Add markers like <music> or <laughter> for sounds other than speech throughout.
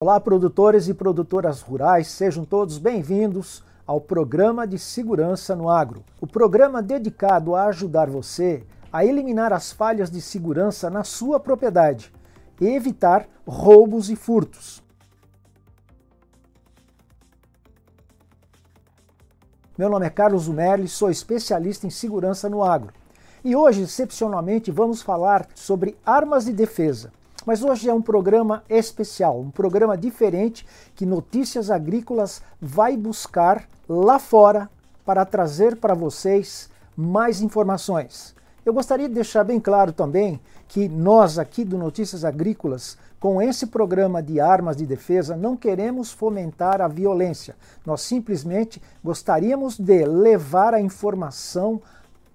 Olá, produtores e produtoras rurais, sejam todos bem-vindos ao programa de segurança no agro. O programa dedicado a ajudar você a eliminar as falhas de segurança na sua propriedade e evitar roubos e furtos. Meu nome é Carlos Zumerli, sou especialista em segurança no agro. E hoje, excepcionalmente, vamos falar sobre armas de defesa. Mas hoje é um programa especial, um programa diferente que Notícias Agrícolas vai buscar lá fora para trazer para vocês mais informações. Eu gostaria de deixar bem claro também que nós aqui do Notícias Agrícolas, com esse programa de armas de defesa, não queremos fomentar a violência. Nós simplesmente gostaríamos de levar a informação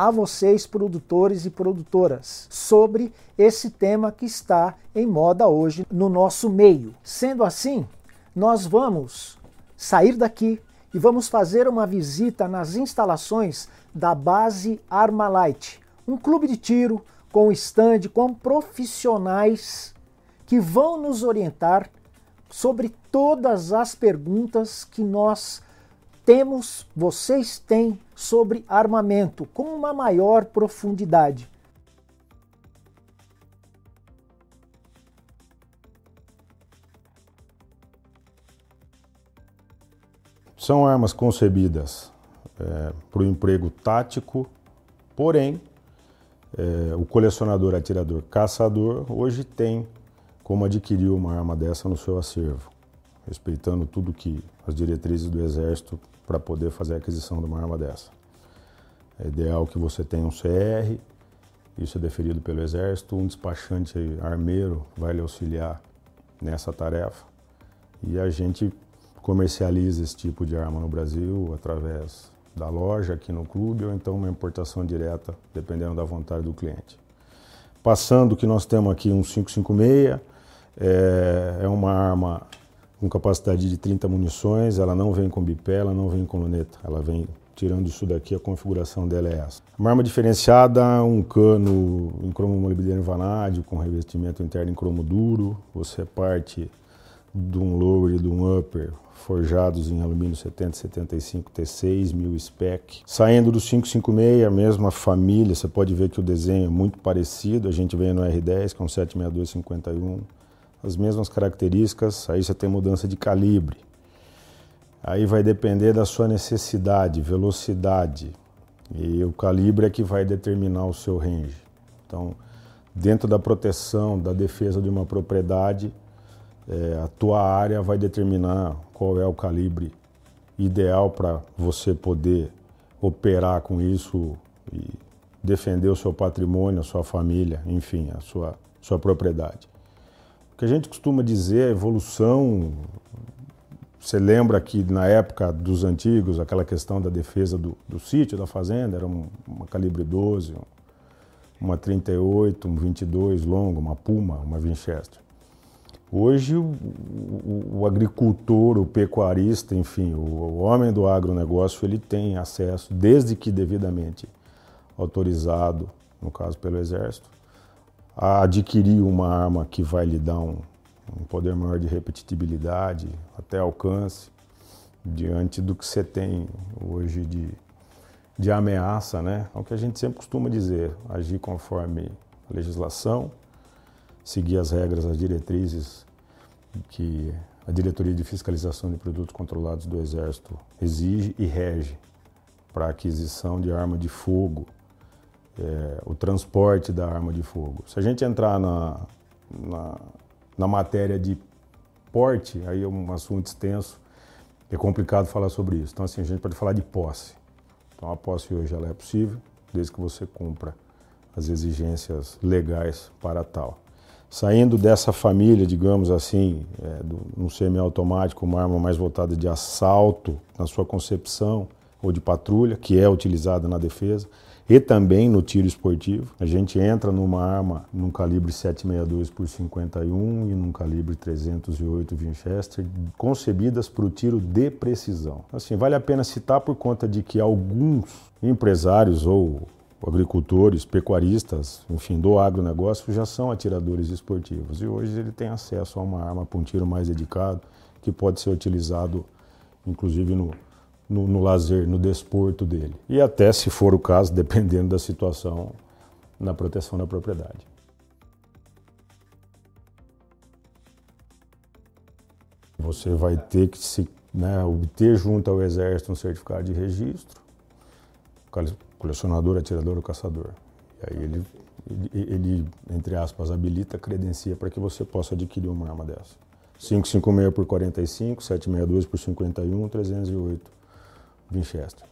a vocês, produtores e produtoras, sobre esse tema que está em moda hoje no nosso meio. Sendo assim, nós vamos sair daqui e vamos fazer uma visita nas instalações da base Armalite, um clube de tiro com stand com profissionais que vão nos orientar sobre todas as perguntas que nós temos, vocês têm sobre armamento com uma maior profundidade. São armas concebidas é, para o emprego tático, porém, é, o colecionador, atirador, caçador hoje tem como adquirir uma arma dessa no seu acervo, respeitando tudo que as diretrizes do Exército para poder fazer a aquisição de uma arma dessa. É ideal que você tenha um CR, isso é deferido pelo Exército, um despachante armeiro vai lhe auxiliar nessa tarefa e a gente comercializa esse tipo de arma no Brasil através da loja aqui no clube ou então uma importação direta, dependendo da vontade do cliente. Passando que nós temos aqui um 556, é, é uma arma com capacidade de 30 munições, ela não vem com bipé, ela não vem com luneta, ela vem tirando isso daqui, a configuração dela é essa. Uma arma diferenciada, um cano em cromo molibdênio vanádio com revestimento interno em cromo duro, você parte de um lower e de um upper forjados em alumínio 7075 T6, 1000 spec. Saindo do 556, a mesma família, você pode ver que o desenho é muito parecido, a gente vem no R10 com 76251 as mesmas características, aí você tem mudança de calibre. Aí vai depender da sua necessidade, velocidade. E o calibre é que vai determinar o seu range. Então, dentro da proteção, da defesa de uma propriedade, é, a tua área vai determinar qual é o calibre ideal para você poder operar com isso e defender o seu patrimônio, a sua família, enfim, a sua, sua propriedade que a gente costuma dizer é evolução. Você lembra que na época dos antigos, aquela questão da defesa do, do sítio, da fazenda, era um, uma calibre 12, uma 38, um 22 longo, uma Puma, uma Winchester. Hoje, o, o, o, agricultor, o pecuarista, enfim, o, o homem do agronegócio, ele tem acesso, desde que devidamente autorizado, no caso pelo Exército, a adquirir uma arma que vai lhe dar um, um poder maior de repetitibilidade, até alcance, diante do que você tem hoje de, de ameaça, né? É o que a gente sempre costuma dizer, agir conforme a legislação, seguir as regras, as diretrizes que a Diretoria de Fiscalização de Produtos Controlados do Exército exige e rege para aquisição de arma de fogo, é, o transporte da arma de fogo. Se a gente entrar na, na, na matéria de porte, aí é um assunto extenso, é complicado falar sobre isso. Então, assim, a gente pode falar de posse. Então, a posse hoje ela é possível, desde que você cumpra as exigências legais para tal. Saindo dessa família, digamos assim, é, do, um semiautomático, uma arma mais voltada de assalto na sua concepção, ou de patrulha, que é utilizada na defesa, e também no tiro esportivo. A gente entra numa arma num calibre 762 por 51 e num calibre 308 Winchester, concebidas para o tiro de precisão. Assim, vale a pena citar por conta de que alguns empresários ou agricultores, pecuaristas, enfim, do agronegócio já são atiradores esportivos. E hoje ele tem acesso a uma arma para um tiro mais dedicado, que pode ser utilizado, inclusive, no, no, no lazer, no desporto dele. E até, se for o caso, <laughs> dependendo da situação, na proteção da propriedade. Você vai ter que se, né, obter junto ao Exército um certificado de registro, colecionador, atirador ou caçador. E aí ele, ele, ele, entre aspas, habilita, credencia para que você possa adquirir uma arma dessa. 556 por 45, 762 por 51, 308 Winchester.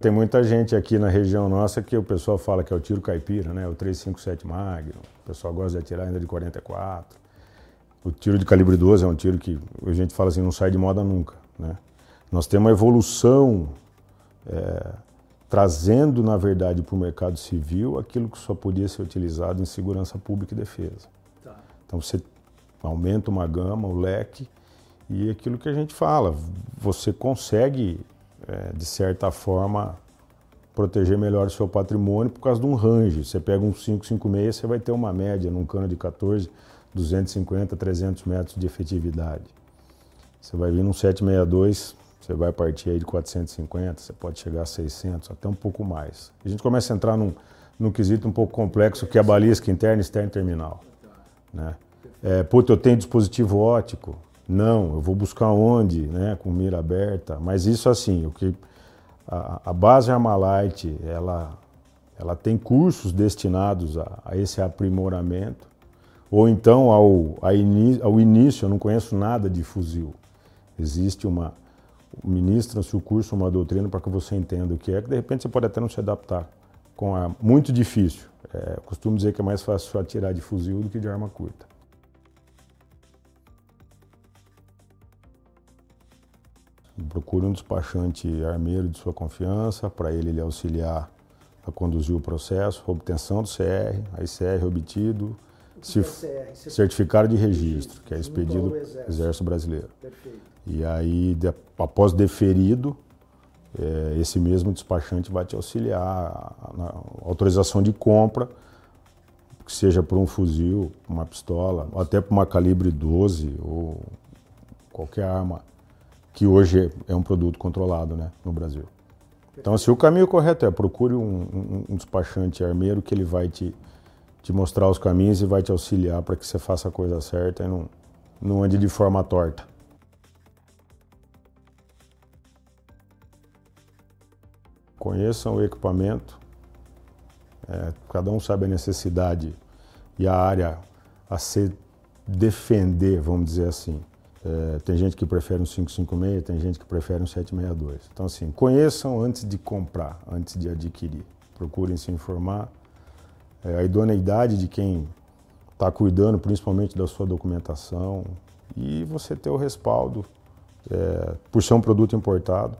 Tem muita gente aqui na região nossa que o pessoal fala que é o tiro caipira, né? O 357 Magnum. O pessoal gosta de atirar ainda de 44. O tiro de calibre 12 é um tiro que a gente fala assim, não sai de moda nunca. Né? Nós temos uma evolução é, trazendo, na verdade, para o mercado civil aquilo que só podia ser utilizado em segurança pública e defesa. Tá. Então você aumenta uma gama, o leque, e aquilo que a gente fala, você consegue, é, de certa forma, proteger melhor o seu patrimônio por causa de um range. Você pega um 556, você vai ter uma média num cano de 14 250, 300 metros de efetividade. Você vai vir num 762, você vai partir aí de 450, você pode chegar a 600, até um pouco mais. A gente começa a entrar num, num quesito um pouco complexo, que é a balística interna, externa e terminal. Né? É, puta, eu tenho dispositivo ótico? Não, eu vou buscar onde, né, com mira aberta. Mas isso assim, o que a, a base Armalite, ela, ela tem cursos destinados a, a esse aprimoramento ou então, ao, ao início, eu não conheço nada de fuzil. Existe uma. Ministra-se o curso, uma doutrina para que você entenda o que é, que de repente você pode até não se adaptar. Com a, muito difícil. É, costumo dizer que é mais fácil atirar de fuzil do que de arma curta. Procure um despachante armeiro de sua confiança, para ele lhe auxiliar a conduzir o processo, obtenção do CR, aí CR obtido, certificado de registro, que é expedido Exército. Exército Brasileiro. Perfeito. E aí, de, após deferido, é, esse mesmo despachante vai te auxiliar na autorização de compra, que seja por um fuzil, uma pistola, ou até por uma calibre 12 ou qualquer arma que hoje é um produto controlado né, no Brasil. Então, se assim, o caminho correto é procure um, um, um despachante armeiro que ele vai te te mostrar os caminhos e vai te auxiliar para que você faça a coisa certa e não, não ande de forma torta. Conheçam o equipamento, é, cada um sabe a necessidade e a área a se defender, vamos dizer assim. É, tem gente que prefere um 556, tem gente que prefere um 762. Então, assim, conheçam antes de comprar, antes de adquirir. Procurem se informar é, a idoneidade de quem está cuidando, principalmente da sua documentação, e você ter o respaldo. É, por ser um produto importado,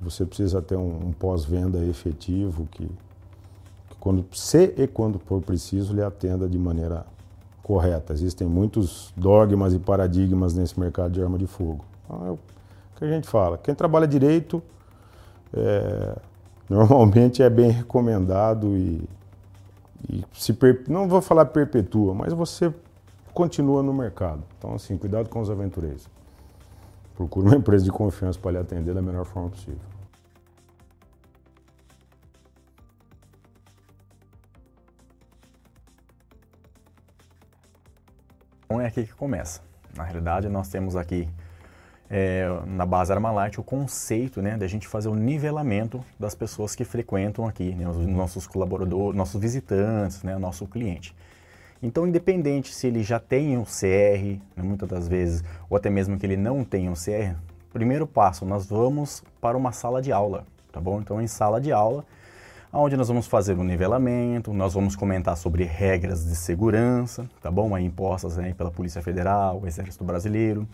você precisa ter um, um pós-venda efetivo que, que, quando se e quando for preciso, lhe atenda de maneira correta. Existem muitos dogmas e paradigmas nesse mercado de arma de fogo. Então, é o que a gente fala. Quem trabalha direito, é, <laughs> normalmente é bem recomendado e e se per... não vou falar perpetua, mas você continua no mercado. Então, assim, cuidado com os aventureiros. Procure uma <laughs> empresa de confiança para lhe atender da melhor forma possível. Bom, é aqui que começa. Na realidade, nós temos aqui é, na base Armalite o conceito né, da gente fazer o nivelamento das pessoas que frequentam aqui, né, os nossos colaboradores, nossos visitantes, né, nosso cliente. Então, independente se ele já tem um CR, né, muitas das vezes, ou até mesmo que ele não tenha um CR, primeiro passo, nós vamos para uma sala de aula, tá bom? Então, em sala de aula, onde nós vamos fazer um nivelamento, nós vamos comentar sobre regras de segurança, tá bom? Aí impostas né, pela Polícia Federal, o Exército Brasileiro,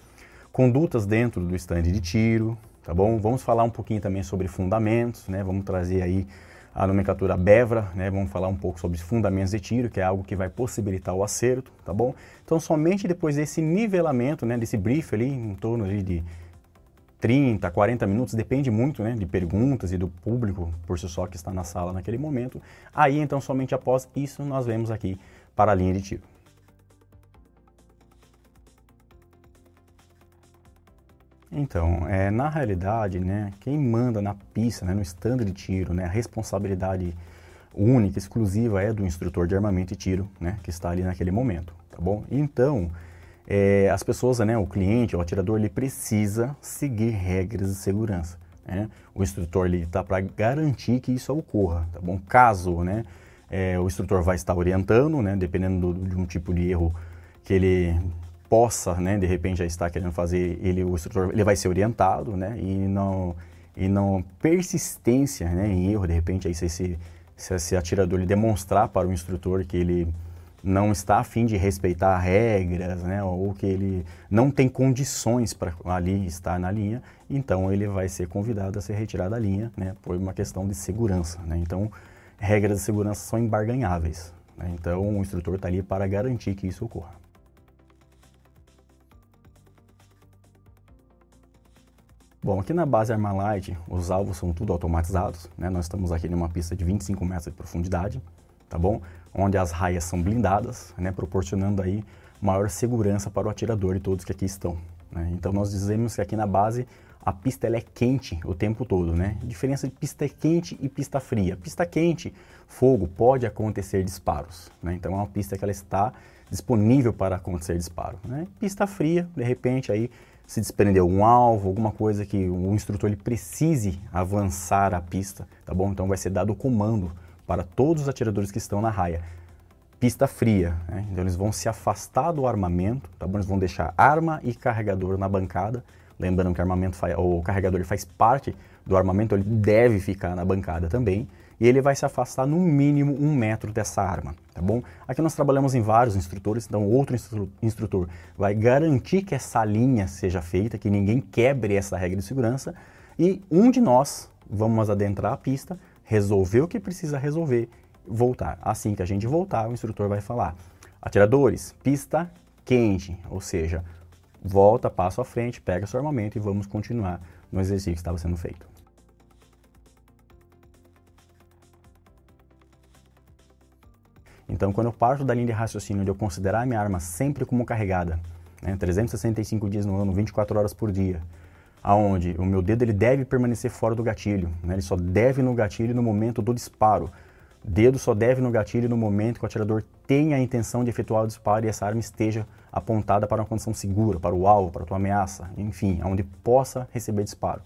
condutas dentro do stand de tiro, tá bom? Vamos falar um pouquinho também sobre fundamentos, né? Vamos trazer aí a nomenclatura BEVRA, né? Vamos falar um pouco sobre fundamentos de tiro, que é algo que vai possibilitar o acerto, tá bom? Então, somente depois desse nivelamento, né, desse brief ali, em torno ali de 30, 40 minutos, depende muito né, de perguntas e do público por si só que está na sala naquele momento. Aí, então, somente após isso, nós vemos aqui para a linha de tiro. Então, é, na realidade, né, quem manda na pista, né, no stand de tiro, né, a responsabilidade única, exclusiva é do instrutor de armamento e tiro, né, que está ali naquele momento, tá bom? Então, é, as pessoas, né, o cliente, o atirador, ele precisa seguir regras de segurança. Né? O instrutor está para garantir que isso ocorra, tá bom? Caso, né, é, o instrutor vai estar orientando, né, dependendo do, de um tipo de erro que ele possa, né, de repente já estar querendo fazer, ele, o instrutor, ele vai ser orientado, né, e não e não persistência, né, em erro, de repente aí se esse, se esse atirador ele demonstrar para o instrutor que ele não está a fim de respeitar regras, né, ou que ele não tem condições para ali estar na linha, então ele vai ser convidado a ser retirado da linha, né, por uma questão de segurança. Né? Então, regras de segurança são embarganháveis. Né? Então, o instrutor está ali para garantir que isso ocorra. Bom, aqui na base Armalite, os alvos são tudo automatizados, né? Nós estamos aqui numa pista de 25 metros de profundidade, tá bom? onde as raias são blindadas, né, proporcionando aí maior segurança para o atirador e todos que aqui estão. Né? Então nós dizemos que aqui na base a pista ela é quente o tempo todo, né? Diferença de pista quente e pista fria. Pista quente, fogo, pode acontecer disparos, né? Então é uma pista que ela está disponível para acontecer disparo, né? Pista fria, de repente aí se desprendeu um alvo, alguma coisa que o instrutor ele precise avançar a pista, tá bom? Então vai ser dado o comando para todos os atiradores que estão na raia. Pista fria, né? então eles vão se afastar do armamento, tá bom? Eles vão deixar arma e carregador na bancada. Lembrando que o, armamento o carregador faz parte do armamento, ele deve ficar na bancada também. E ele vai se afastar no mínimo um metro dessa arma, tá bom? Aqui nós trabalhamos em vários instrutores, então outro instrutor vai garantir que essa linha seja feita, que ninguém quebre essa regra de segurança. E um de nós vamos adentrar a pista resolver o que precisa resolver, voltar. Assim que a gente voltar, o instrutor vai falar: atiradores, pista quente, ou seja, volta, passo à frente, pega seu armamento e vamos continuar no exercício que estava sendo feito. Então, quando eu parto da linha de raciocínio de eu considerar a minha arma sempre como carregada, né, 365 dias no ano, 24 horas por dia, aonde o meu dedo ele deve permanecer fora do gatilho, né? ele só deve no gatilho no momento do disparo. Dedo só deve no gatilho no momento que o atirador tenha a intenção de efetuar o disparo e essa arma esteja apontada para uma condição segura, para o alvo, para a tua ameaça, enfim, aonde possa receber disparo.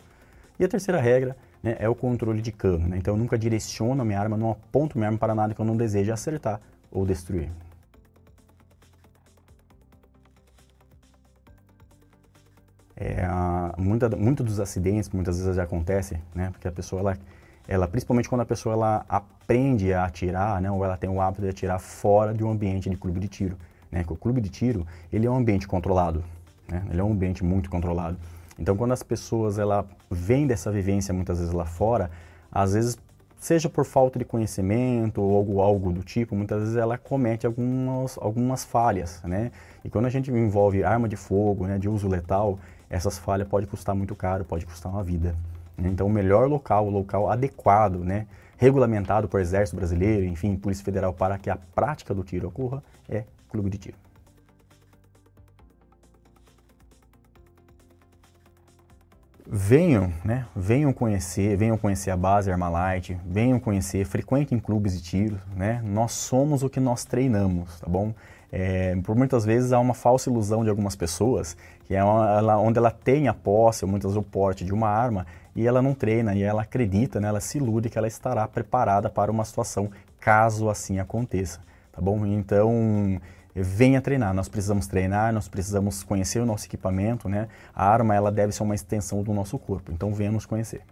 E a terceira regra né, é o controle de cano. Né? Então eu nunca direciono a minha arma, não aponto minha arma para nada que eu não deseje acertar ou destruir. É, muita, muito dos acidentes, muitas vezes já acontece, né? Porque a pessoa, ela, ela, principalmente quando a pessoa ela aprende a atirar, né? Ou ela tem o hábito de atirar fora de um ambiente de clube de tiro, né? Porque o clube de tiro, ele é um ambiente controlado, né? Ele é um ambiente muito controlado. Então, quando as pessoas, ela vêm dessa vivência muitas vezes lá fora, às vezes seja por falta de conhecimento ou algo, algo do tipo, muitas vezes ela comete algumas, algumas falhas, né? E quando a gente envolve arma de fogo, né, de uso letal, essas falhas podem custar muito caro, pode custar uma vida. Né? Então, o melhor local, o local adequado, né, regulamentado por Exército Brasileiro, enfim, Polícia Federal, para que a prática do tiro ocorra, é clube de tiro. venham, né? Venham conhecer, venham conhecer a base Armalite, venham conhecer, frequentem clubes de tiro, né? Nós somos o que nós treinamos, tá bom? É, por muitas vezes há uma falsa ilusão de algumas pessoas, que é ela, onde ela tem a posse, ou muitas vezes o porte de uma arma, e ela não treina, e ela acredita, né, ela se ilude que ela estará preparada para uma situação caso assim aconteça, tá bom? Então, venha treinar, nós precisamos treinar, nós precisamos conhecer o nosso equipamento, né? A arma, ela deve ser uma extensão do nosso corpo, então venha nos conhecer.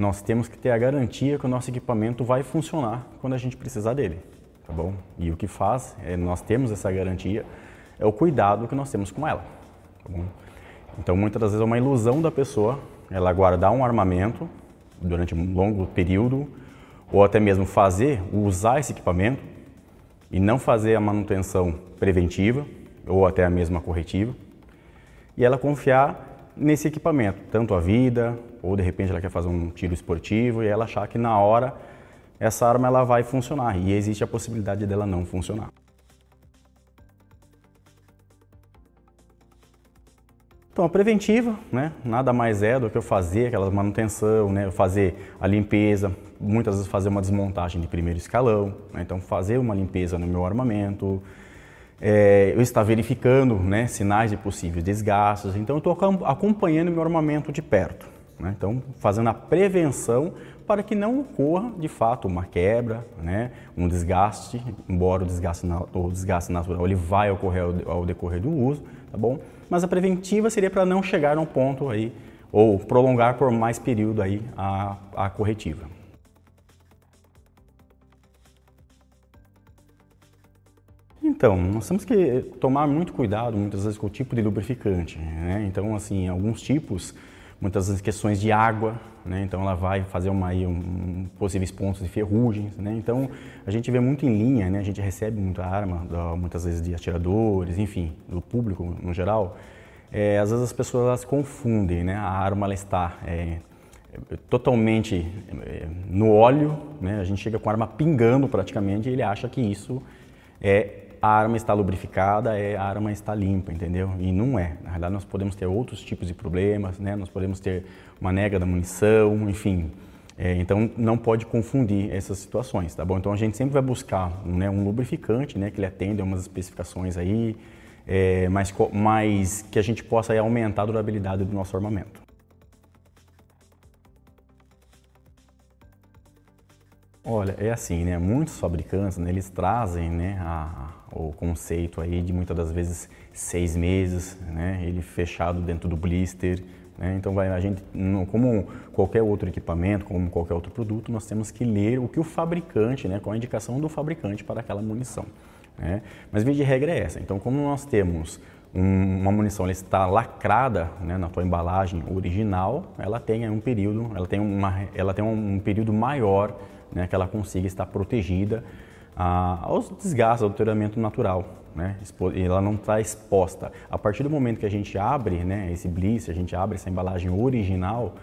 Nós temos que ter a garantia que o nosso equipamento vai funcionar quando a gente precisar dele, tá bom? E o que faz, é, nós temos essa garantia, é o cuidado que nós temos com ela, tá bom? Então, muitas das vezes é uma ilusão da pessoa ela guardar um armamento durante um longo período, ou até mesmo fazer, usar esse equipamento e não fazer a manutenção preventiva ou até a mesma corretiva, e ela confiar nesse equipamento, tanto a vida, ou de repente ela quer fazer um tiro esportivo e ela achar que na hora essa arma ela vai funcionar e existe a possibilidade dela não funcionar. Então, a preventiva, né, nada mais é do que eu fazer aquela manutenção, né, fazer a limpeza, muitas vezes fazer uma desmontagem de primeiro escalão, né, então fazer uma limpeza no meu armamento, é, eu estar verificando né, sinais de possíveis desgastes, então eu estou acompanhando meu armamento de perto, né, então fazendo a prevenção para que não ocorra de fato uma quebra, né, um desgaste, embora o desgaste, o desgaste natural ele vai ocorrer ao, ao decorrer do uso, tá bom? Mas a preventiva seria para não chegar a um ponto aí ou prolongar por mais período aí a, a corretiva. Então, nós temos que tomar muito cuidado muitas vezes com o tipo de lubrificante. Né? Então, assim, alguns tipos muitas vezes questões de água, né? então ela vai fazer uma, um, possíveis pontos de ferrugens. Né? Então a gente vê muito em linha, né? a gente recebe muita arma, muitas vezes de atiradores, enfim, do público no geral. É, às vezes as pessoas elas confundem, né? a arma ela está é, totalmente é, no óleo, né? a gente chega com a arma pingando praticamente e ele acha que isso é a arma está lubrificada, é, a arma está limpa, entendeu? E não é. Na verdade, nós podemos ter outros tipos de problemas, né? Nós podemos ter uma nega da munição, enfim. É, então, não pode confundir essas situações, tá bom? Então, a gente sempre vai buscar né, um lubrificante, né? Que ele atenda umas especificações aí, é, mas, mas que a gente possa aí, aumentar a durabilidade do nosso armamento. Olha, é assim, né? Muitos fabricantes, né, eles trazem, né, a, o conceito aí de muitas das vezes seis meses, né? Ele fechado dentro do blister, né? Então vai a gente, como qualquer outro equipamento, como qualquer outro produto, nós temos que ler o que o fabricante, né? Com a indicação do fabricante para aquela munição. Né? Mas via de regra é essa. Então, como nós temos um, uma munição ela está lacrada né, na tua embalagem original, ela tem um período, ela tem, uma, ela tem um período maior né, que ela consiga estar protegida ah, aos desgastes, ao deterioramento natural. Né? Ela não está exposta. A partir do momento que a gente abre né, esse blister, a gente abre essa embalagem original,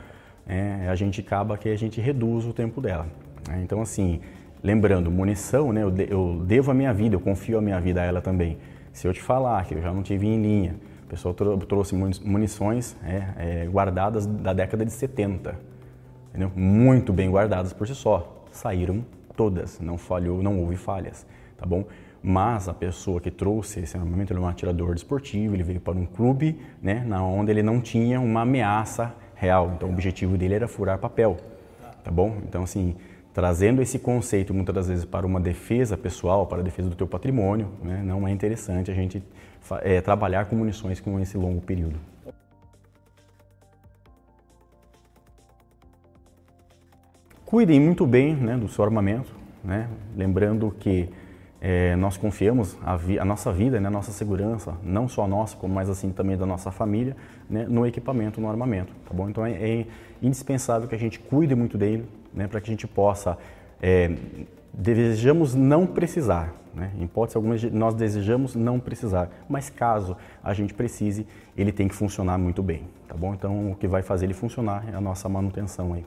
é, a gente acaba que a gente reduz o tempo dela. Né? Então, assim, lembrando, munição, né, eu, de, eu devo a minha vida, eu confio a minha vida a ela também. Se eu te falar que eu já não tive em linha, o pessoal trouxe munições é, é, guardadas da década de 70, entendeu? muito bem guardadas por si só saíram todas, não falhou, não houve falhas, tá bom? Mas a pessoa que trouxe esse armamento, ele é um atirador desportivo, ele veio para um clube, né, na onde ele não tinha uma ameaça real. Então o objetivo dele era furar papel, tá bom? Então assim, trazendo esse conceito muitas das vezes para uma defesa pessoal, para a defesa do teu patrimônio, né, não é interessante a gente é, trabalhar com munições com esse longo período. Cuidem muito bem né, do seu armamento, né? lembrando que é, nós confiamos a, a, nossa vida, né, a nossa segurança, não só a nossa, como mais assim também da nossa família, né, no equipamento, no armamento, tá bom? Então é, é indispensável que a gente cuide muito dele, né, para que a gente possa, é, desejamos não precisar, né? Em hipótese alguma, nós desejamos não precisar, mas caso a gente precise, ele tem que funcionar muito bem, tá bom? Então o que vai fazer ele funcionar é a nossa manutenção aí.